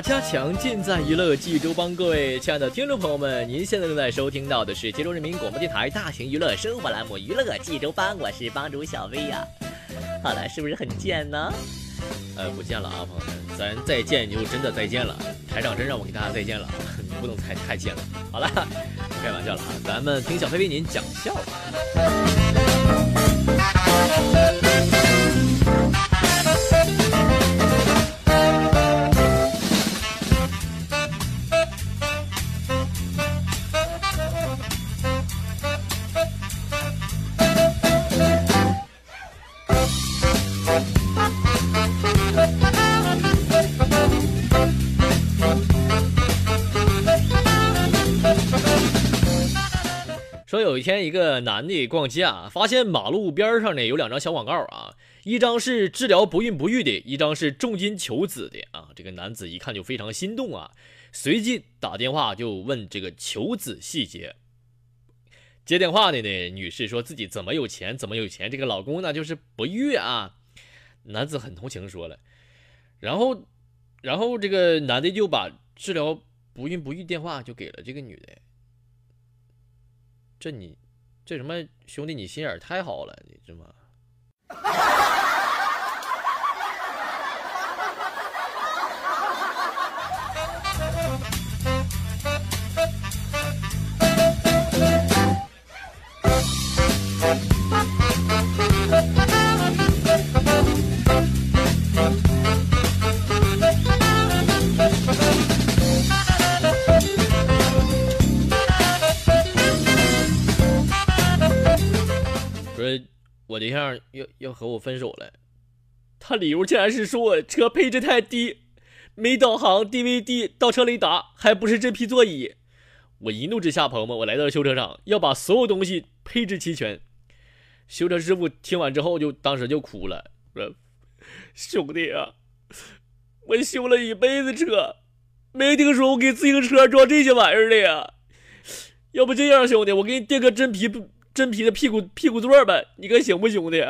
加强？尽在娱乐济州帮。各位亲爱的听众朋友们，您现在正在收听到的是济州人民广播电台大型娱乐生活栏目《娱乐济州帮》，我是帮主小薇呀、好了，是不是很贱呢？呃，不见了啊，朋友们，咱再见就真的再见了。台长真让我给大家再见了，你不能太太贱了。好了，开玩笑了啊，咱们听小飞为您讲笑话。有一天，一个男的逛街啊，发现马路边上呢有两张小广告啊，一张是治疗不孕不育的，一张是重金求子的啊。这个男子一看就非常心动啊，随即打电话就问这个求子细节。接电话的呢，女士说自己怎么有钱，怎么有钱，这个老公呢就是不育啊。男子很同情说了，然后，然后这个男的就把治疗不孕不育电话就给了这个女的。这你，这什么兄弟，你心眼太好了，你这妈？对象要要和我分手了，他理由竟然是说我车配置太低，没导航、DVD、倒车雷达，还不是真皮座椅。我一怒之下，朋友们，我来到了修车厂，要把所有东西配置齐全。修车师傅听完之后就当时就哭了，说：“兄弟啊，我修了一辈子车，没听说我给自行车装这些玩意儿的呀。要不这样，兄弟，我给你垫个真皮真皮的屁股屁股座呗，你看行不，兄弟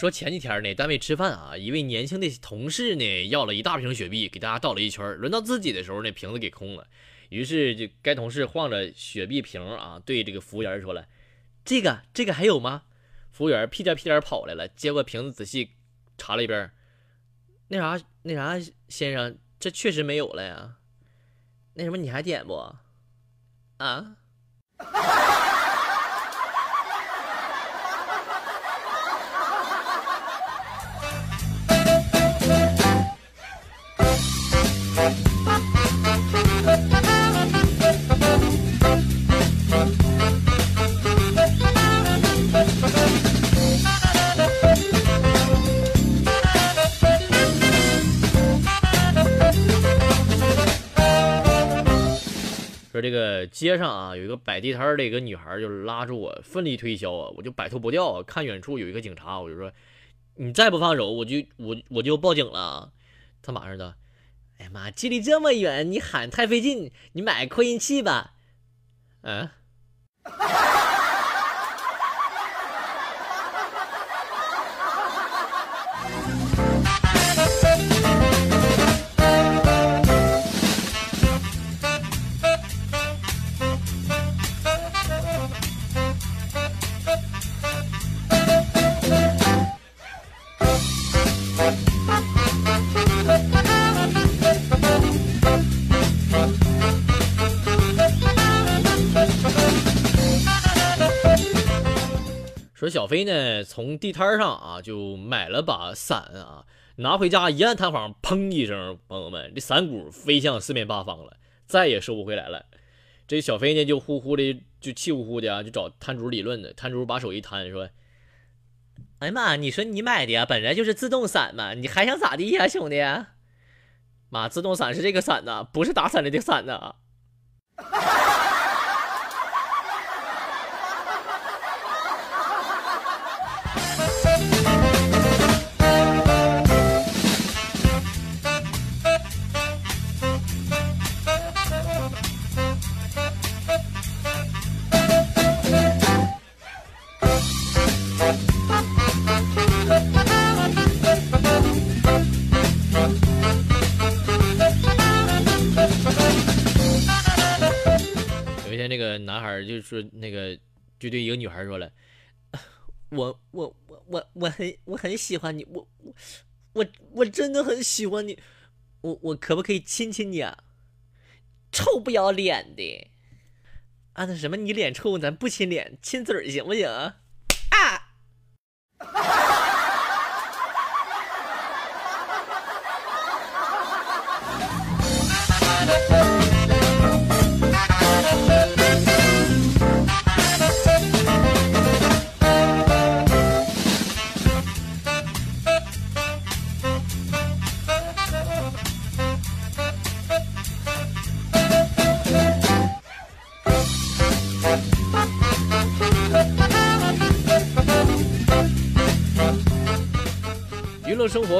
说前几天呢，单位吃饭啊，一位年轻的同事呢要了一大瓶雪碧，给大家倒了一圈。轮到自己的时候那，瓶子给空了。于是就该同事晃着雪碧瓶啊，对这个服务员说了：“这个这个还有吗？”服务员屁颠屁颠跑来了，接过瓶子仔细查了一遍，那啥那啥，先生，这确实没有了呀。那什么，你还点不？啊？说这个街上啊，有一个摆地摊的一个女孩，就是拉住我，奋力推销啊，我就摆脱不掉啊。看远处有一个警察，我就说：“你再不放手，我就我我就报警了。”他马上的，哎呀妈，距离这么远，你喊太费劲，你买扩音器吧。嗯、飞呢，从地摊上啊就买了把伞啊，拿回家一按弹簧，砰一声，朋友们，这伞骨飞向四面八方了，再也收不回来了。这小飞呢，就呼呼的，就气呼呼的啊，就找摊主理论呢。摊主把手一摊，说：“哎呀妈，你说你买的呀，本来就是自动伞嘛，你还想咋地呀，兄弟？妈，自动伞是这个伞呐，不是打伞的这个伞呐。”那个男孩就说：“那个，就对一个女孩说了，我我我我我很我很喜欢你，我我我我真的很喜欢你，我我可不可以亲亲你啊？臭不要脸的！啊，那什么，你脸臭，咱不亲脸，亲嘴行不行？啊！”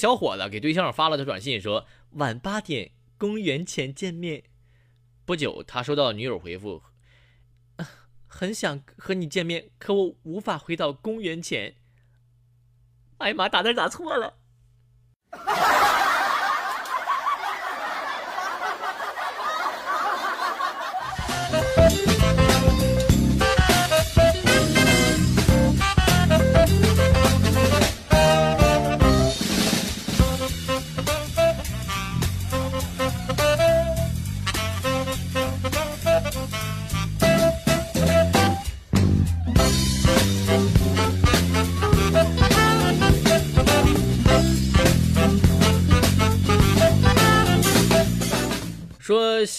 小伙子给对象发了条短信，说晚八点公元前见面。不久，他收到女友回复，很想和你见面，可我无法回到公元前。哎呀妈，打字打错了。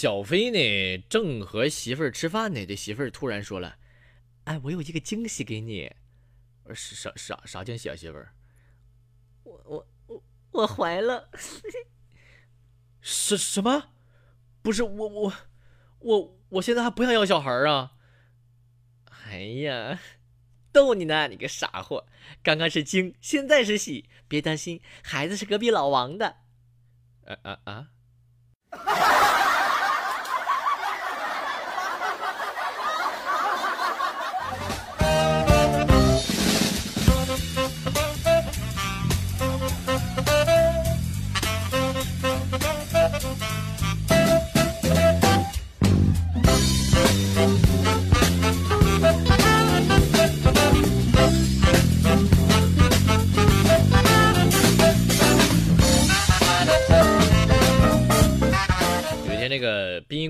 小飞呢，正和媳妇儿吃饭呢，这媳妇儿突然说了：“哎，我有一个惊喜给你。”我说：“啥啥啥惊喜啊，媳妇儿？”我我我我怀了。什什么？不是我我我我现在还不想要小孩啊！哎呀，逗你呢，你个傻货！刚刚是惊，现在是喜，别担心，孩子是隔壁老王的。啊啊啊！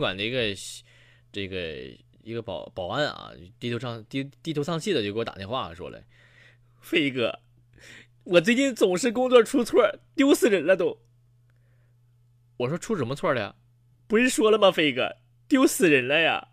馆的一个这个一个保保安啊，低头丧低低头丧气的就给我打电话说了：“飞哥，我最近总是工作出错，丢死人了都。”我说：“出什么错了呀？不是说了吗？飞哥，丢死人了呀！”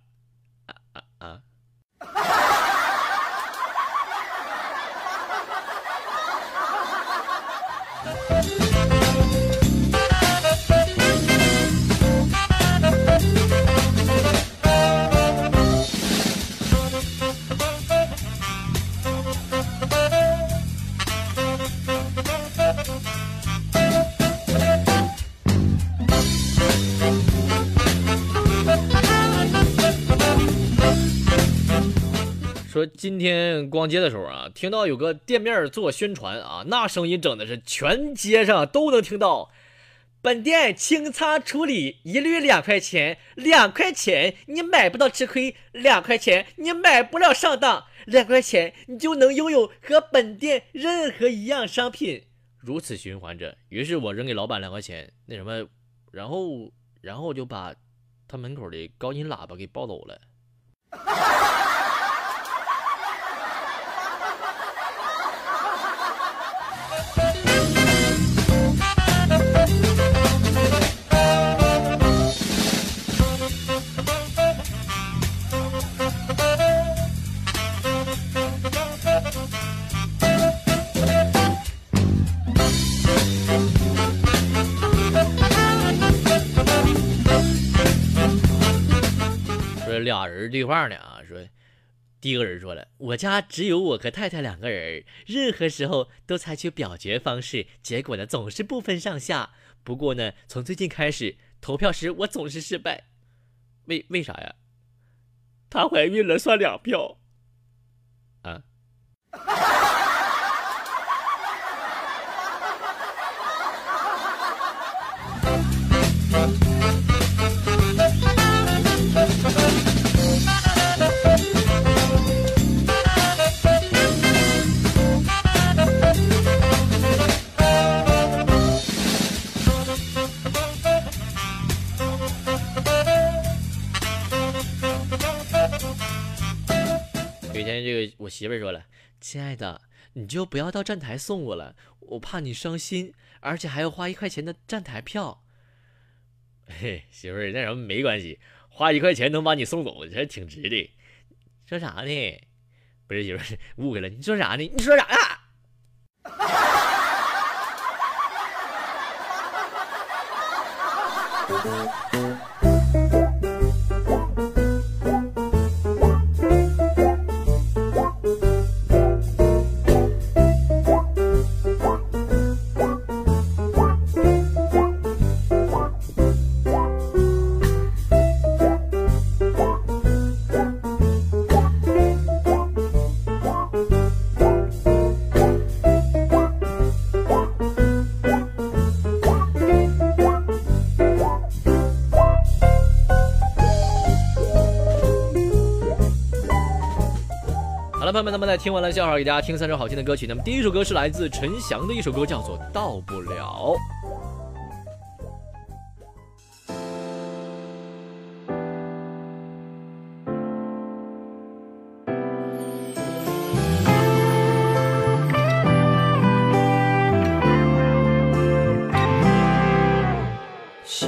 今天逛街的时候啊，听到有个店面做宣传啊，那声音整的是全街上都能听到。本店清仓处理一律两块钱，两块钱你买不到吃亏，两块钱你买不了上当，两块钱你就能拥有和本店任何一样商品。如此循环着，于是我扔给老板两块钱，那什么，然后然后就把他门口的高音喇叭给抱走了。对话呢啊，说第一个人说了，我家只有我和太太两个人，任何时候都采取表决方式，结果呢总是不分上下。不过呢，从最近开始投票时我总是失败，为为啥呀？她怀孕了算两票啊。亲爱的，你就不要到站台送我了，我怕你伤心，而且还要花一块钱的站台票。”嘿，媳妇儿，那什么没关系，花一块钱能把你送走，这挺值的。说啥呢？不是媳妇儿，误会了。你说啥呢？你说啥呀？朋 听完了笑话，给大家听三首好听的歌曲。那么第一首歌是来自陈翔的一首歌，叫做《到不了》。笑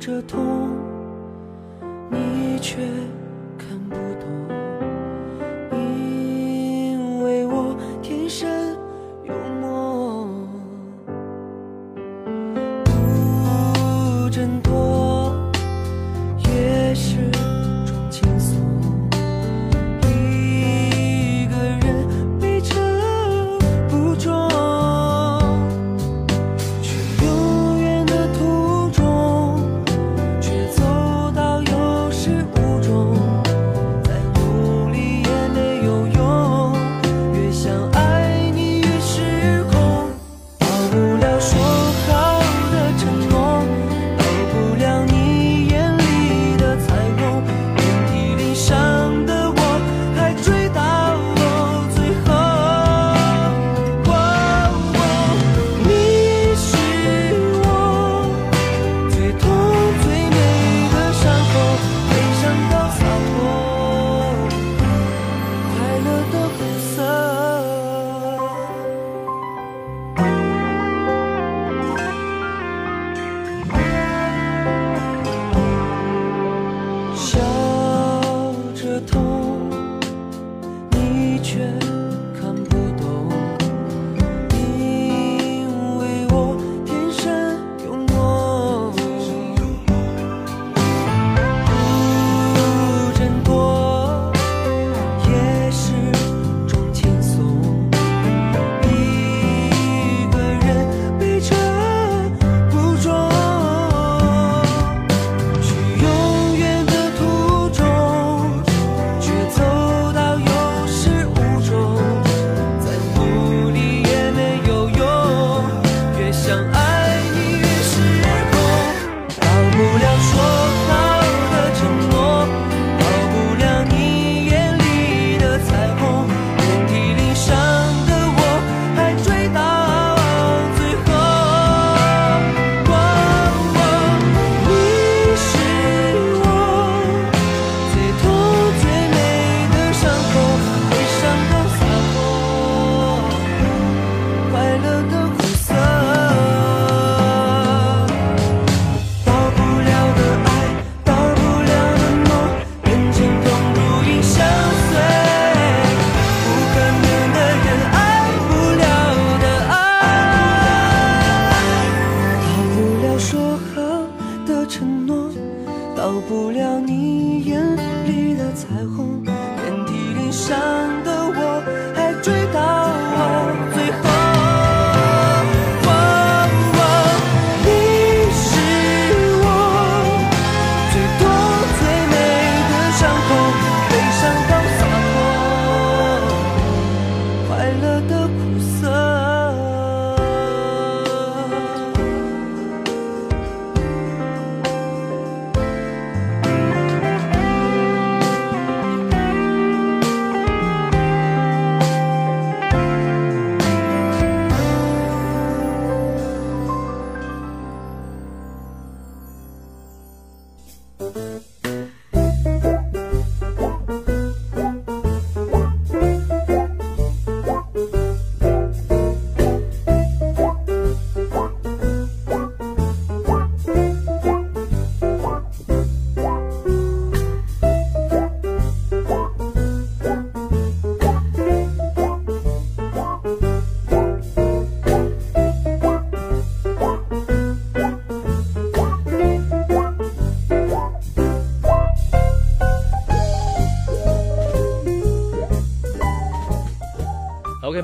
着痛，你却看不懂。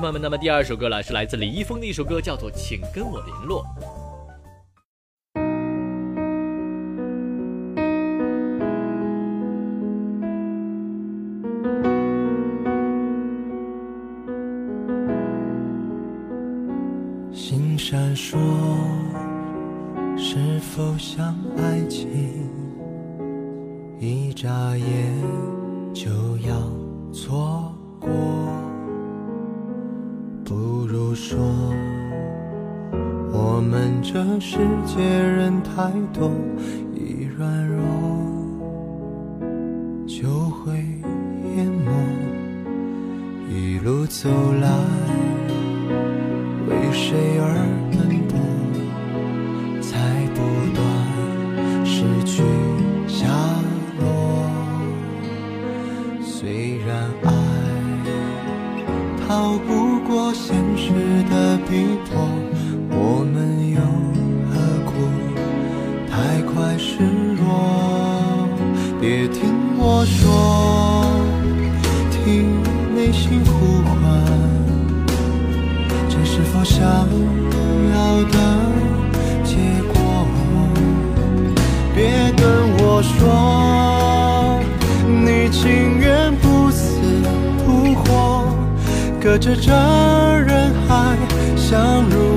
朋友们，那么第二首歌呢是来自李易峰的一首歌，叫做《请跟我联络》。心闪烁，是否像爱情？一眨眼就要错过，说，我们这世界人太多，一软弱就会淹没，一路走来。为谁而示弱？别听我说，听内心呼唤。这是否想要的结果？别跟我说，你情愿不死不活，隔着这人海相濡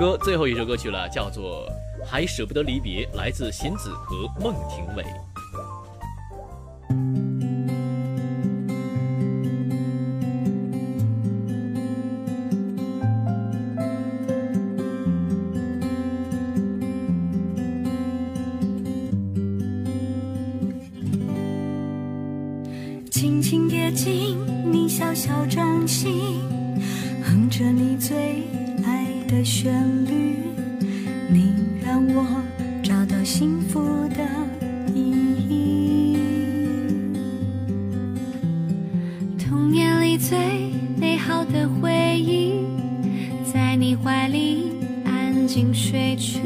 歌最后一首歌曲了叫做还舍不得离别来自弦子和孟庭苇。怀里安静睡去，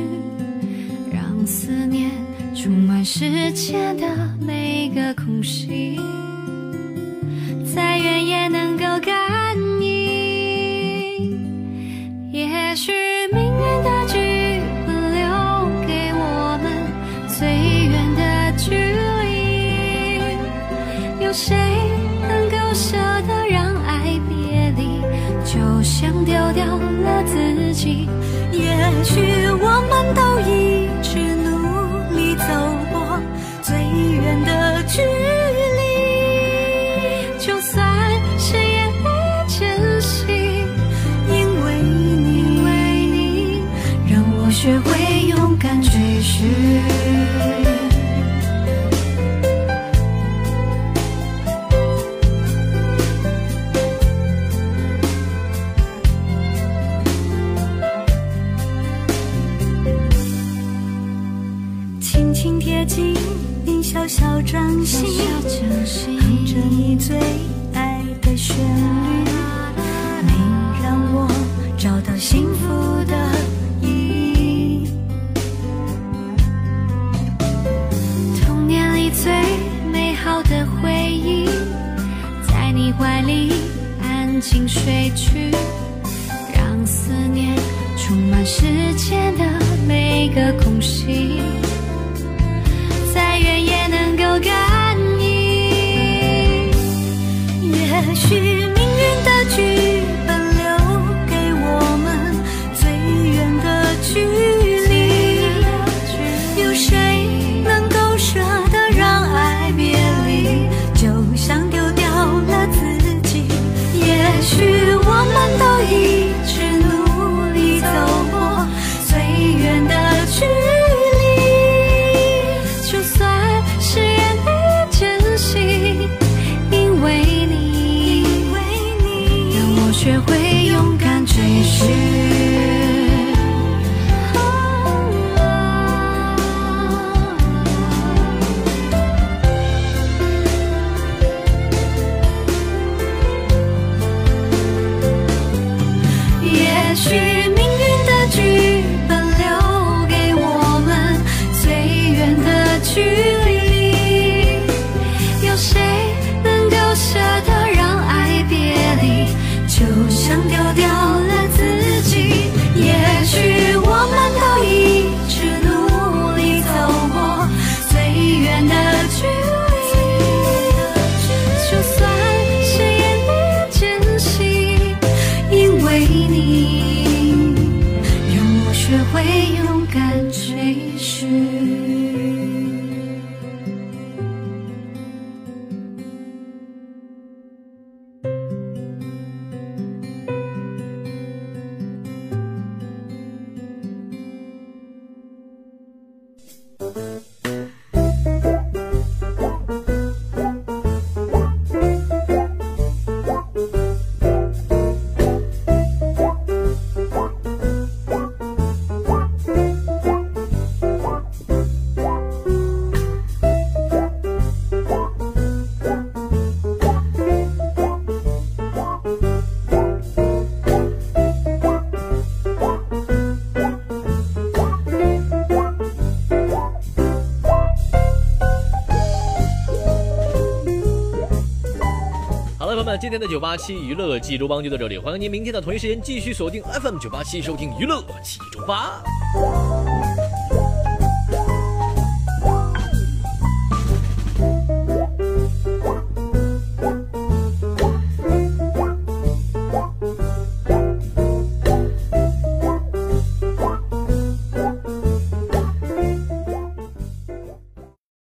让思念充满世界的每个空隙，再远也能。九八七娱乐济州帮就到这里，欢迎您明天的同一时间继续锁定 FM 九八七，收听娱乐济州帮。